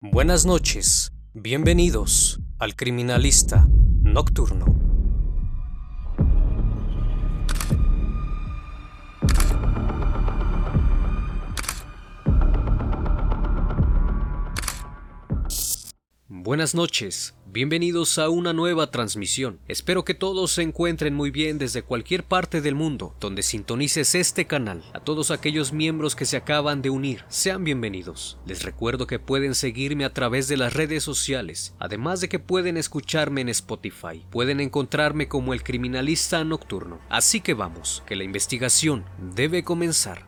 Buenas noches, bienvenidos al Criminalista Nocturno. Buenas noches, bienvenidos a una nueva transmisión. Espero que todos se encuentren muy bien desde cualquier parte del mundo donde sintonices este canal. A todos aquellos miembros que se acaban de unir, sean bienvenidos. Les recuerdo que pueden seguirme a través de las redes sociales, además de que pueden escucharme en Spotify. Pueden encontrarme como el criminalista nocturno. Así que vamos, que la investigación debe comenzar.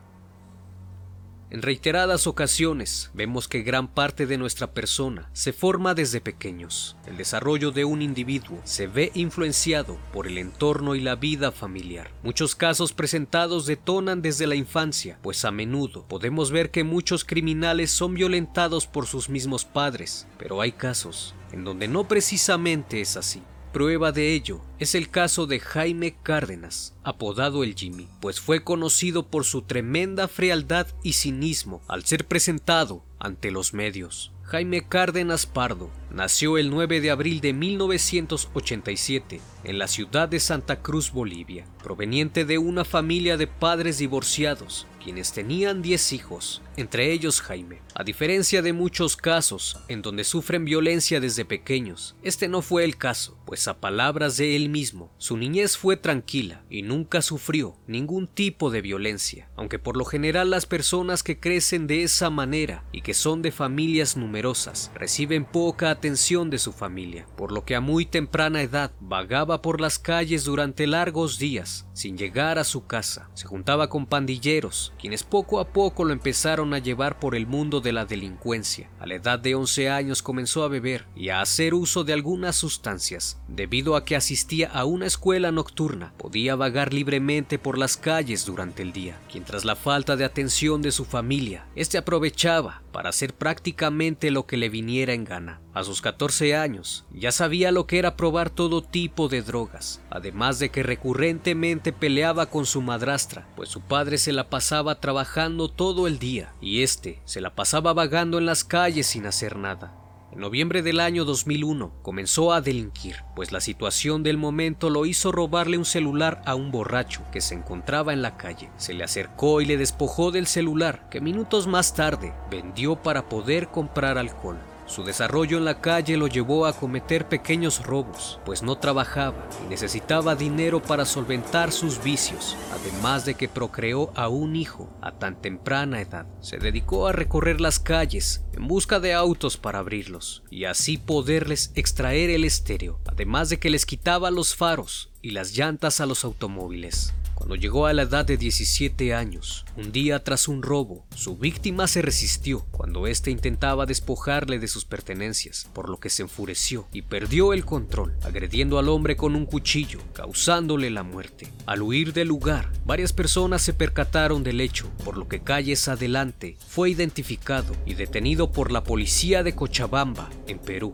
En reiteradas ocasiones vemos que gran parte de nuestra persona se forma desde pequeños. El desarrollo de un individuo se ve influenciado por el entorno y la vida familiar. Muchos casos presentados detonan desde la infancia, pues a menudo podemos ver que muchos criminales son violentados por sus mismos padres, pero hay casos en donde no precisamente es así. Prueba de ello es el caso de Jaime Cárdenas, apodado el Jimmy, pues fue conocido por su tremenda frialdad y cinismo al ser presentado ante los medios. Jaime Cárdenas Pardo nació el 9 de abril de 1987 en la ciudad de Santa Cruz, Bolivia, proveniente de una familia de padres divorciados, quienes tenían 10 hijos, entre ellos Jaime. A diferencia de muchos casos en donde sufren violencia desde pequeños, este no fue el caso, pues a palabras de él mismo, su niñez fue tranquila y nunca sufrió ningún tipo de violencia, aunque por lo general las personas que crecen de esa manera y que son de familias numerosas reciben poca atención de su familia, por lo que a muy temprana edad vagaba por las calles durante largos días sin llegar a su casa. Se juntaba con pandilleros, quienes poco a poco lo empezaron a llevar por el mundo de la delincuencia. A la edad de 11 años comenzó a beber y a hacer uso de algunas sustancias. Debido a que asistía a una escuela nocturna, podía vagar libremente por las calles durante el día, quien tras la falta de atención de su familia, este aprovechaba para hacer prácticamente lo que le viniera en gana. 14 años ya sabía lo que era probar todo tipo de drogas, además de que recurrentemente peleaba con su madrastra, pues su padre se la pasaba trabajando todo el día y este se la pasaba vagando en las calles sin hacer nada. En noviembre del año 2001 comenzó a delinquir, pues la situación del momento lo hizo robarle un celular a un borracho que se encontraba en la calle. Se le acercó y le despojó del celular, que minutos más tarde vendió para poder comprar alcohol. Su desarrollo en la calle lo llevó a cometer pequeños robos, pues no trabajaba y necesitaba dinero para solventar sus vicios, además de que procreó a un hijo a tan temprana edad. Se dedicó a recorrer las calles en busca de autos para abrirlos y así poderles extraer el estéreo, además de que les quitaba los faros y las llantas a los automóviles. Cuando llegó a la edad de 17 años, un día tras un robo, su víctima se resistió cuando éste intentaba despojarle de sus pertenencias, por lo que se enfureció y perdió el control, agrediendo al hombre con un cuchillo, causándole la muerte. Al huir del lugar, varias personas se percataron del hecho, por lo que calles adelante fue identificado y detenido por la policía de Cochabamba, en Perú.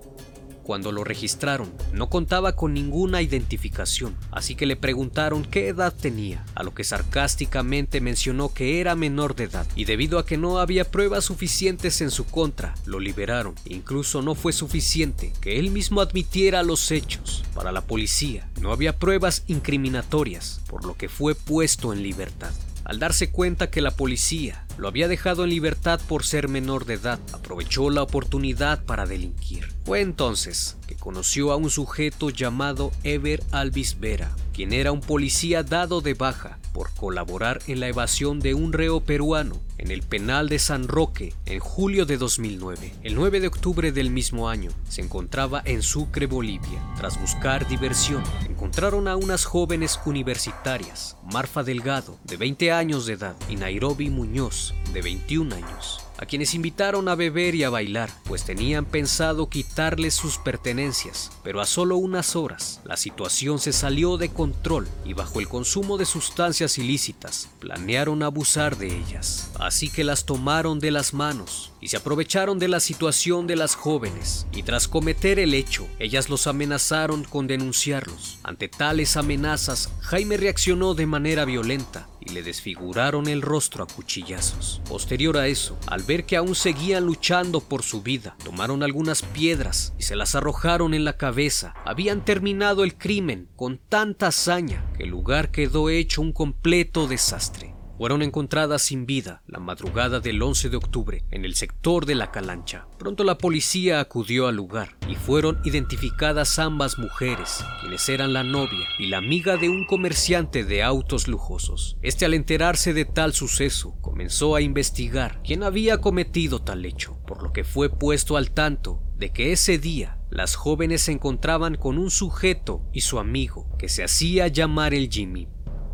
Cuando lo registraron, no contaba con ninguna identificación, así que le preguntaron qué edad tenía, a lo que sarcásticamente mencionó que era menor de edad, y debido a que no había pruebas suficientes en su contra, lo liberaron. Incluso no fue suficiente que él mismo admitiera los hechos. Para la policía, no había pruebas incriminatorias, por lo que fue puesto en libertad. Al darse cuenta que la policía lo había dejado en libertad por ser menor de edad, aprovechó la oportunidad para delinquir. Fue entonces que conoció a un sujeto llamado Ever Alvis Vera, quien era un policía dado de baja por colaborar en la evasión de un reo peruano en el penal de San Roque en julio de 2009. El 9 de octubre del mismo año se encontraba en Sucre, Bolivia. Tras buscar diversión, encontraron a unas jóvenes universitarias, Marfa Delgado, de 20 años de edad, y Nairobi Muñoz, de 21 años a quienes invitaron a beber y a bailar, pues tenían pensado quitarles sus pertenencias, pero a solo unas horas la situación se salió de control y bajo el consumo de sustancias ilícitas planearon abusar de ellas, así que las tomaron de las manos y se aprovecharon de la situación de las jóvenes. Y tras cometer el hecho, ellas los amenazaron con denunciarlos. Ante tales amenazas, Jaime reaccionó de manera violenta y le desfiguraron el rostro a cuchillazos. Posterior a eso, al ver que aún seguían luchando por su vida, tomaron algunas piedras y se las arrojaron en la cabeza. Habían terminado el crimen con tanta hazaña que el lugar quedó hecho un completo desastre fueron encontradas sin vida la madrugada del 11 de octubre en el sector de la Calancha. Pronto la policía acudió al lugar y fueron identificadas ambas mujeres, quienes eran la novia y la amiga de un comerciante de autos lujosos. Este al enterarse de tal suceso comenzó a investigar quién había cometido tal hecho, por lo que fue puesto al tanto de que ese día las jóvenes se encontraban con un sujeto y su amigo que se hacía llamar el Jimmy.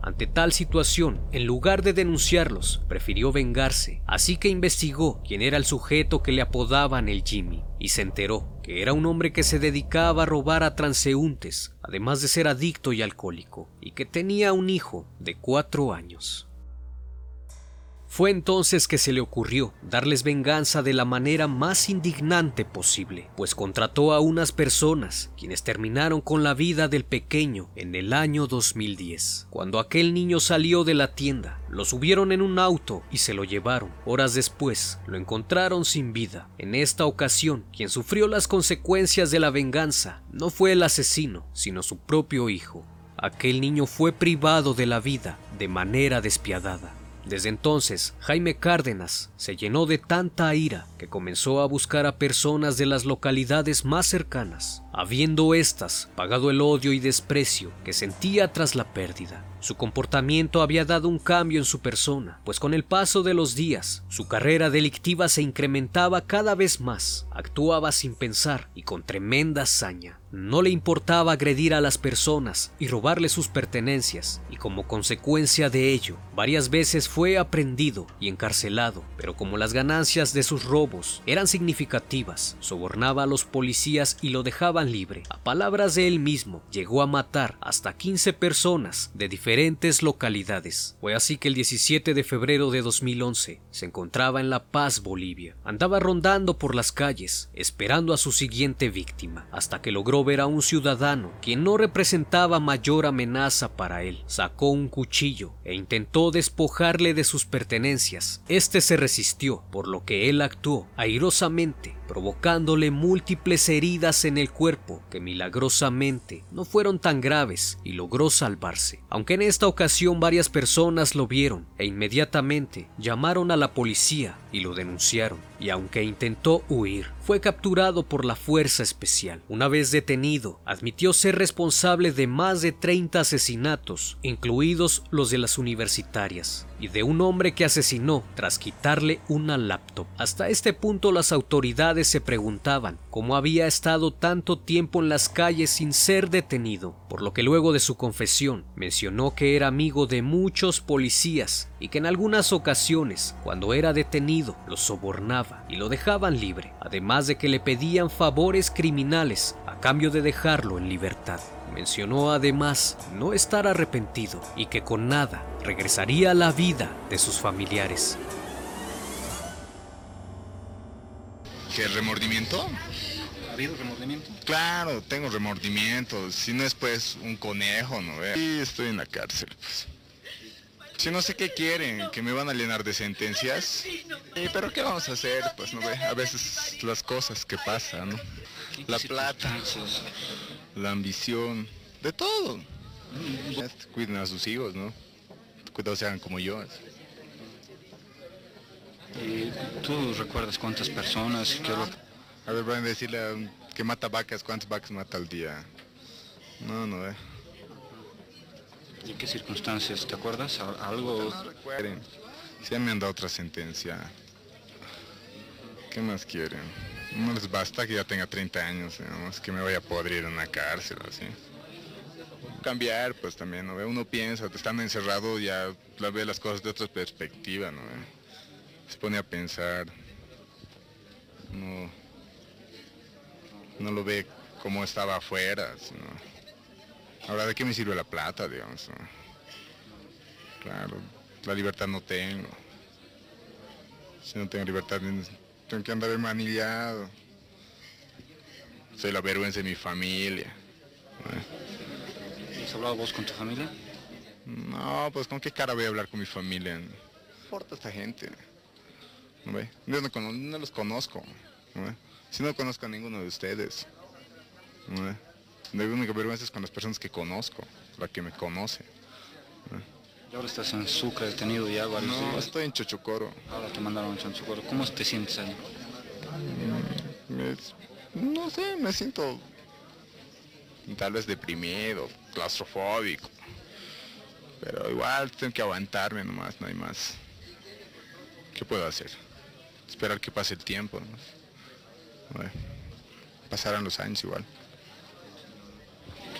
Ante tal situación, en lugar de denunciarlos, prefirió vengarse, así que investigó quién era el sujeto que le apodaban el Jimmy, y se enteró que era un hombre que se dedicaba a robar a transeúntes, además de ser adicto y alcohólico, y que tenía un hijo de cuatro años. Fue entonces que se le ocurrió darles venganza de la manera más indignante posible, pues contrató a unas personas quienes terminaron con la vida del pequeño en el año 2010. Cuando aquel niño salió de la tienda, lo subieron en un auto y se lo llevaron. Horas después, lo encontraron sin vida. En esta ocasión, quien sufrió las consecuencias de la venganza no fue el asesino, sino su propio hijo. Aquel niño fue privado de la vida de manera despiadada. Desde entonces, Jaime Cárdenas se llenó de tanta ira que comenzó a buscar a personas de las localidades más cercanas, habiendo éstas pagado el odio y desprecio que sentía tras la pérdida. Su comportamiento había dado un cambio en su persona, pues con el paso de los días, su carrera delictiva se incrementaba cada vez más, actuaba sin pensar y con tremenda hazaña. No le importaba agredir a las personas y robarle sus pertenencias, y como consecuencia de ello, varias veces fue aprendido y encarcelado, pero como las ganancias de sus robos eran significativas, sobornaba a los policías y lo libre. A palabras de él mismo, llegó a matar hasta 15 personas de diferentes localidades. Fue así que el 17 de febrero de 2011 se encontraba en La Paz, Bolivia. Andaba rondando por las calles, esperando a su siguiente víctima, hasta que logró ver a un ciudadano quien no representaba mayor amenaza para él. Sacó un cuchillo e intentó despojarle de sus pertenencias. Este se resistió, por lo que él actuó airosamente provocándole múltiples heridas en el cuerpo que milagrosamente no fueron tan graves y logró salvarse. Aunque en esta ocasión varias personas lo vieron e inmediatamente llamaron a la policía y lo denunciaron, y aunque intentó huir, fue capturado por la Fuerza Especial. Una vez detenido, admitió ser responsable de más de 30 asesinatos, incluidos los de las universitarias, y de un hombre que asesinó tras quitarle una laptop. Hasta este punto las autoridades se preguntaban cómo había estado tanto tiempo en las calles sin ser detenido, por lo que luego de su confesión mencionó que era amigo de muchos policías y que en algunas ocasiones, cuando era detenido, lo sobornaba y lo dejaban libre, además de que le pedían favores criminales a cambio de dejarlo en libertad. Mencionó además no estar arrepentido y que con nada regresaría a la vida de sus familiares. ¿Qué remordimiento? ¿Ha habido remordimiento? Claro, tengo remordimiento. Si no es pues un conejo, ¿no? Sí, estoy en la cárcel. Pues. Si no sé qué quieren, que me van a llenar de sentencias. Pero ¿qué vamos a hacer? Pues no ve, a veces las cosas que pasan, ¿no? La plata, la ambición, de todo. Cuiden a sus hijos, ¿no? Cuidado sean como yo. ¿Tú recuerdas cuántas personas? A ver, van a decirle que mata vacas, ¿cuántas vacas mata al día? No, no, eh. ¿Y qué circunstancias? ¿Te acuerdas? ¿Algo? No recuerden. Si me han dado otra sentencia. ¿Qué más quieren? No les basta que ya tenga 30 años, es que me vaya a podrir en una cárcel, así. Cambiar, pues también, ¿no? Uno piensa, te están encerrado, ya ve las cosas de otra perspectiva, ¿no? se pone a pensar, no, no lo ve como estaba afuera, sino, ahora de qué me sirve la plata, digamos. Claro, la libertad no tengo. Si no tengo libertad, tengo que andar manillado. Soy la vergüenza de mi familia. ¿Has hablado vos con tu familia? No, pues con qué cara voy a hablar con mi familia. No importa esta gente. ¿No ve? Yo no, no los conozco. ¿no ve? Si no conozco a ninguno de ustedes. ¿no ve? La única vergüenza es con las personas que conozco, la que me conoce. Y ahora estás en Sucre, detenido ya varios No, días. estoy en Chochocoro. Ahora te mandaron a Chanchucoro. ¿Cómo te sientes ahí? Me- no sé, me siento tal vez deprimido, claustrofóbico. Pero igual tengo que aguantarme nomás, no hay más. ¿Qué puedo hacer? Esperar que pase el tiempo. Bueno, pasarán los años igual.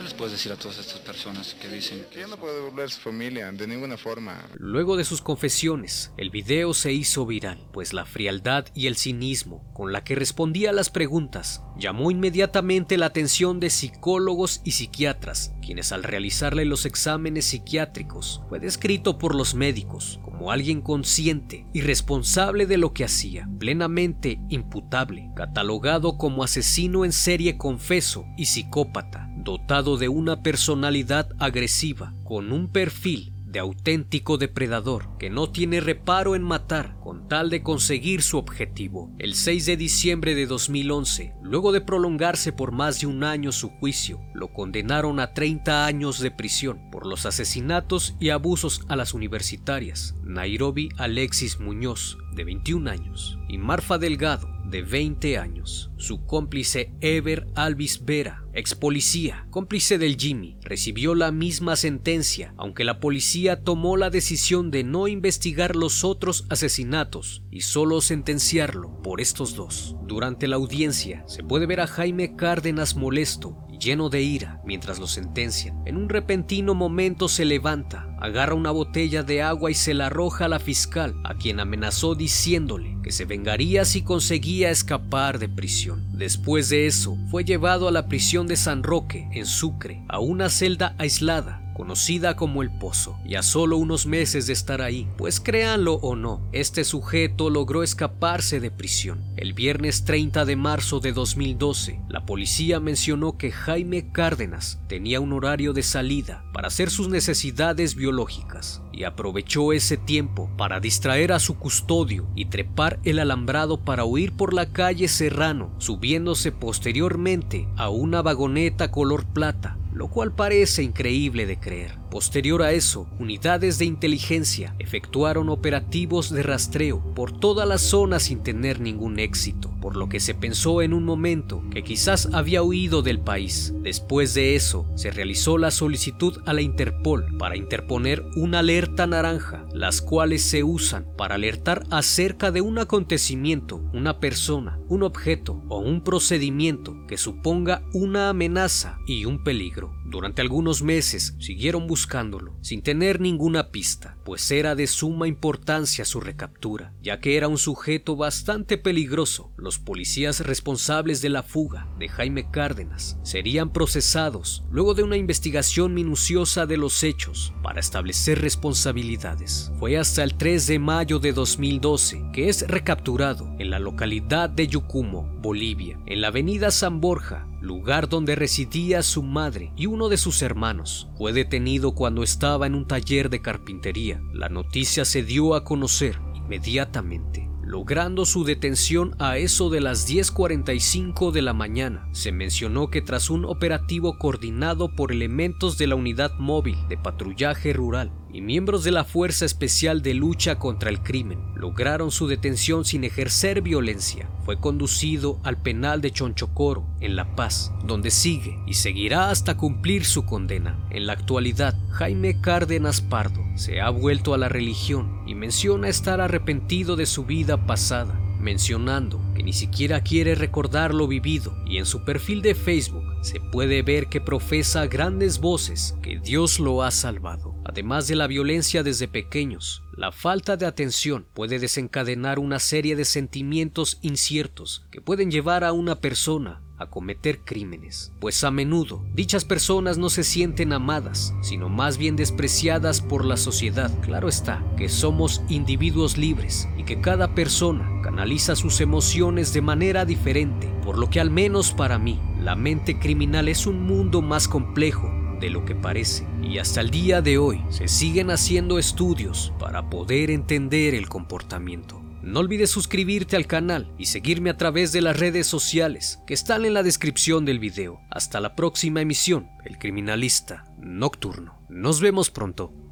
¿Qué les puedes decir a todas estas personas que dicen Que ya no puedo volver a su familia, de ninguna forma. Luego de sus confesiones, el video se hizo viral, pues la frialdad y el cinismo con la que respondía a las preguntas llamó inmediatamente la atención de psicólogos y psiquiatras, quienes al realizarle los exámenes psiquiátricos fue descrito por los médicos como alguien consciente y responsable de lo que hacía, plenamente imputable, catalogado como asesino en serie confeso y psicópata, dotado de una personalidad agresiva, con un perfil de auténtico depredador que no tiene reparo en matar con tal de conseguir su objetivo. El 6 de diciembre de 2011, luego de prolongarse por más de un año su juicio, lo condenaron a 30 años de prisión por los asesinatos y abusos a las universitarias Nairobi Alexis Muñoz, de 21 años, y Marfa Delgado, de 20 años. Su cómplice Ever Alvis Vera, ex policía, cómplice del Jimmy, recibió la misma sentencia, aunque la policía tomó la decisión de no investigar los otros asesinatos y solo sentenciarlo por estos dos. Durante la audiencia se puede ver a Jaime Cárdenas molesto lleno de ira mientras lo sentencian. En un repentino momento se levanta, agarra una botella de agua y se la arroja a la fiscal, a quien amenazó diciéndole que se vengaría si conseguía escapar de prisión. Después de eso, fue llevado a la prisión de San Roque, en Sucre, a una celda aislada conocida como el Pozo, y a solo unos meses de estar ahí, pues créanlo o no, este sujeto logró escaparse de prisión. El viernes 30 de marzo de 2012, la policía mencionó que Jaime Cárdenas tenía un horario de salida para hacer sus necesidades biológicas y aprovechó ese tiempo para distraer a su custodio y trepar el alambrado para huir por la calle Serrano, subiéndose posteriormente a una vagoneta color plata lo cual parece increíble de creer. Posterior a eso, unidades de inteligencia efectuaron operativos de rastreo por toda la zona sin tener ningún éxito, por lo que se pensó en un momento que quizás había huido del país. Después de eso, se realizó la solicitud a la Interpol para interponer una alerta naranja, las cuales se usan para alertar acerca de un acontecimiento, una persona, un objeto o un procedimiento que suponga una amenaza y un peligro. Durante algunos meses siguieron buscándolo, sin tener ninguna pista, pues era de suma importancia su recaptura, ya que era un sujeto bastante peligroso. Los policías responsables de la fuga de Jaime Cárdenas serían procesados luego de una investigación minuciosa de los hechos para establecer responsabilidades. Fue hasta el 3 de mayo de 2012 que es recapturado en la localidad de Yucumo, Bolivia, en la avenida San Borja, lugar donde residía su madre y uno de sus hermanos. Fue detenido cuando estaba en un taller de carpintería. La noticia se dio a conocer inmediatamente. Logrando su detención a eso de las 10.45 de la mañana, se mencionó que tras un operativo coordinado por elementos de la unidad móvil de patrullaje rural y miembros de la Fuerza Especial de Lucha contra el Crimen, lograron su detención sin ejercer violencia. Fue conducido al penal de Chonchocoro, en La Paz, donde sigue y seguirá hasta cumplir su condena. En la actualidad, Jaime Cárdenas Pardo se ha vuelto a la religión y menciona estar arrepentido de su vida pasada, mencionando que ni siquiera quiere recordar lo vivido y en su perfil de Facebook se puede ver que profesa grandes voces que Dios lo ha salvado. Además de la violencia desde pequeños, la falta de atención puede desencadenar una serie de sentimientos inciertos que pueden llevar a una persona a cometer crímenes, pues a menudo dichas personas no se sienten amadas, sino más bien despreciadas por la sociedad. Claro está que somos individuos libres y que cada persona canaliza sus emociones de manera diferente, por lo que al menos para mí, la mente criminal es un mundo más complejo de lo que parece. Y hasta el día de hoy se siguen haciendo estudios para poder entender el comportamiento. No olvides suscribirte al canal y seguirme a través de las redes sociales que están en la descripción del video. Hasta la próxima emisión, El Criminalista Nocturno. Nos vemos pronto.